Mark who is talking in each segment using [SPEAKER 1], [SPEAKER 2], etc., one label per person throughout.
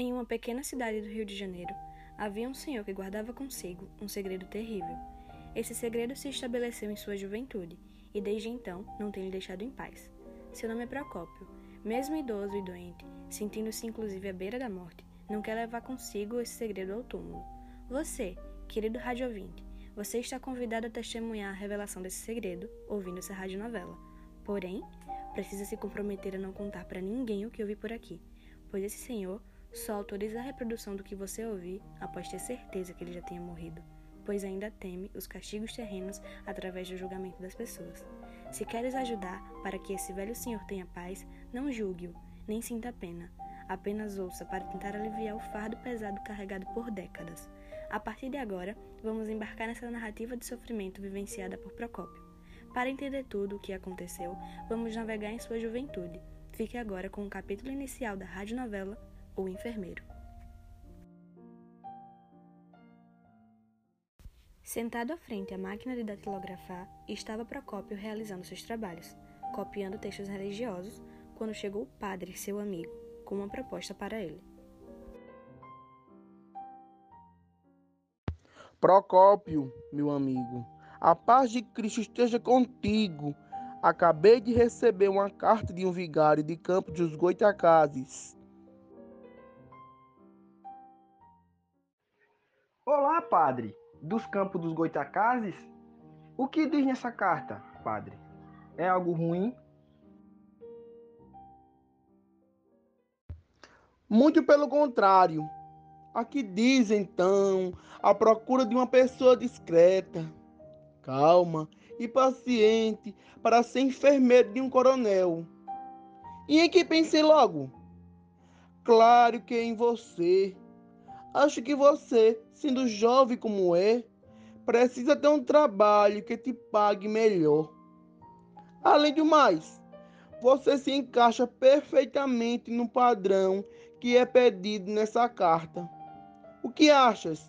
[SPEAKER 1] Em uma pequena cidade do Rio de Janeiro, havia um senhor que guardava consigo um segredo terrível. Esse segredo se estabeleceu em sua juventude e desde então não tem lhe deixado em paz. Seu nome é Procópio. Mesmo idoso e doente, sentindo-se inclusive à beira da morte, não quer levar consigo esse segredo ao túmulo. Você, querido rádio ouvinte, você está convidado a testemunhar a revelação desse segredo ouvindo essa radionovela. Porém, precisa se comprometer a não contar para ninguém o que ouvi por aqui, pois esse senhor só autoriza a reprodução do que você ouvir após ter certeza que ele já tenha morrido, pois ainda teme os castigos terrenos através do julgamento das pessoas. Se queres ajudar para que esse velho senhor tenha paz, não julgue-o, nem sinta pena. Apenas ouça para tentar aliviar o fardo pesado carregado por décadas. A partir de agora, vamos embarcar nessa narrativa de sofrimento vivenciada por Procópio. Para entender tudo o que aconteceu, vamos navegar em sua juventude. Fique agora com o capítulo inicial da radionovela O Enfermeiro. Sentado à frente à máquina de datilografar, estava Procópio realizando seus trabalhos, copiando textos religiosos, quando chegou o padre, seu amigo, com uma proposta para ele.
[SPEAKER 2] Procópio, meu amigo, a paz de Cristo esteja contigo. Acabei de receber uma carta de um vigário de Campo dos Goitacazes.
[SPEAKER 3] Olá, padre. Dos Campos dos Goitacazes? O que diz nessa carta, padre? É algo ruim?
[SPEAKER 2] Muito pelo contrário. Aqui diz então a procura de uma pessoa discreta, calma e paciente para ser enfermeiro de um coronel. E em que pensei logo? Claro que em você. Acho que você, sendo jovem como é, precisa ter um trabalho que te pague melhor. Além do mais, você se encaixa perfeitamente no padrão que é pedido nessa carta. O que achas,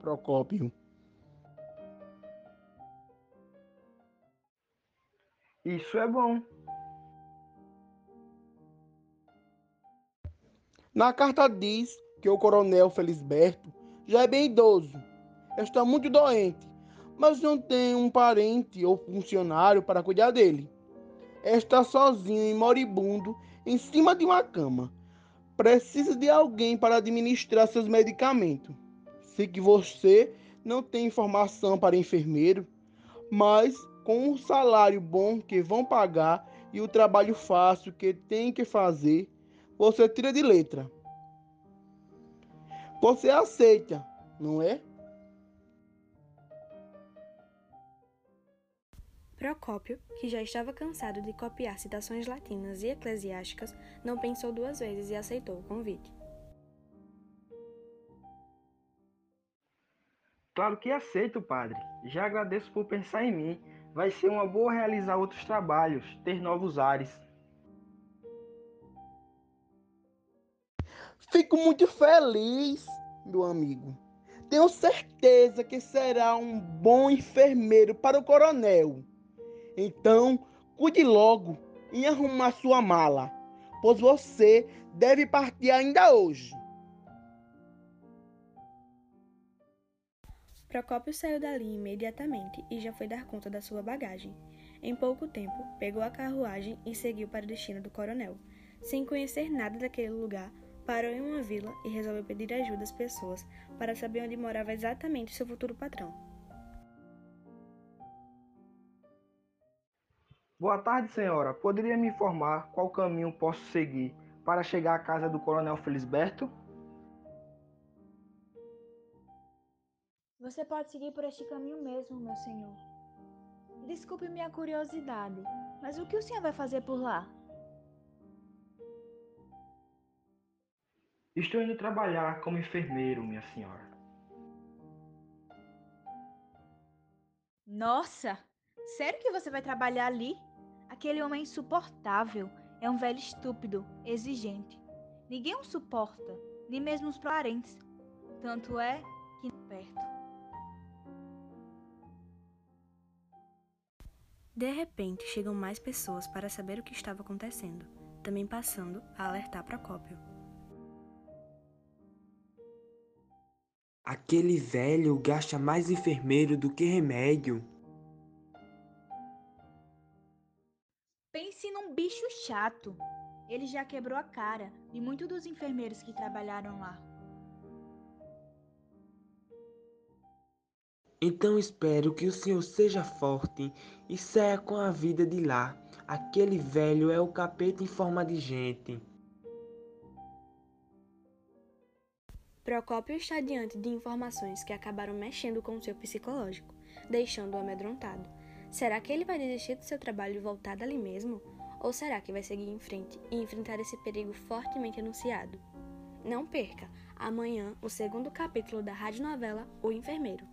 [SPEAKER 2] Procópio?
[SPEAKER 3] Isso é bom.
[SPEAKER 2] Na carta diz que o coronel Felisberto já é bem idoso, está muito doente, mas não tem um parente ou funcionário para cuidar dele. Está sozinho e moribundo em cima de uma cama. Precisa de alguém para administrar seus medicamentos. Sei que você não tem informação para enfermeiro, mas com o salário bom que vão pagar e o trabalho fácil que tem que fazer, você tira de letra. Você aceita, não é?
[SPEAKER 1] Procópio, que já estava cansado de copiar citações latinas e eclesiásticas, não pensou duas vezes e aceitou o convite.
[SPEAKER 3] Claro que aceito, padre. Já agradeço por pensar em mim. Vai ser uma boa realizar outros trabalhos, ter novos ares.
[SPEAKER 2] Fico muito feliz, meu amigo. Tenho certeza que será um bom enfermeiro para o coronel. Então, cuide logo em arrumar sua mala, pois você deve partir ainda hoje.
[SPEAKER 1] Procópio saiu dali imediatamente e já foi dar conta da sua bagagem. Em pouco tempo, pegou a carruagem e seguiu para o destino do coronel. Sem conhecer nada daquele lugar, parou em uma vila e resolveu pedir ajuda às pessoas para saber onde morava exatamente seu futuro patrão.
[SPEAKER 3] Boa tarde, senhora. Poderia me informar qual caminho posso seguir para chegar à casa do Coronel Felisberto?
[SPEAKER 4] Você pode seguir por este caminho mesmo, meu senhor. Desculpe minha curiosidade, mas o que o senhor vai fazer por lá?
[SPEAKER 3] Estou indo trabalhar como enfermeiro, minha senhora.
[SPEAKER 4] Nossa! Sério que você vai trabalhar ali? Aquele homem é insuportável. É um velho estúpido, exigente. Ninguém o suporta, nem mesmo os parentes. Tanto é que perto.
[SPEAKER 1] De repente, chegam mais pessoas para saber o que estava acontecendo, também passando a alertar Procópio.
[SPEAKER 5] Aquele velho gasta mais enfermeiro do que remédio.
[SPEAKER 4] Pense num bicho chato. Ele já quebrou a cara de muitos dos enfermeiros que trabalharam lá.
[SPEAKER 5] Então espero que o senhor seja forte e saia com a vida de lá. Aquele velho é o capeta em forma de gente.
[SPEAKER 1] Procópio está diante de informações que acabaram mexendo com o seu psicológico, deixando-o amedrontado. Será que ele vai desistir do seu trabalho e voltar dali mesmo? Ou será que vai seguir em frente e enfrentar esse perigo fortemente anunciado? Não perca, amanhã, o segundo capítulo da radionovela O Enfermeiro.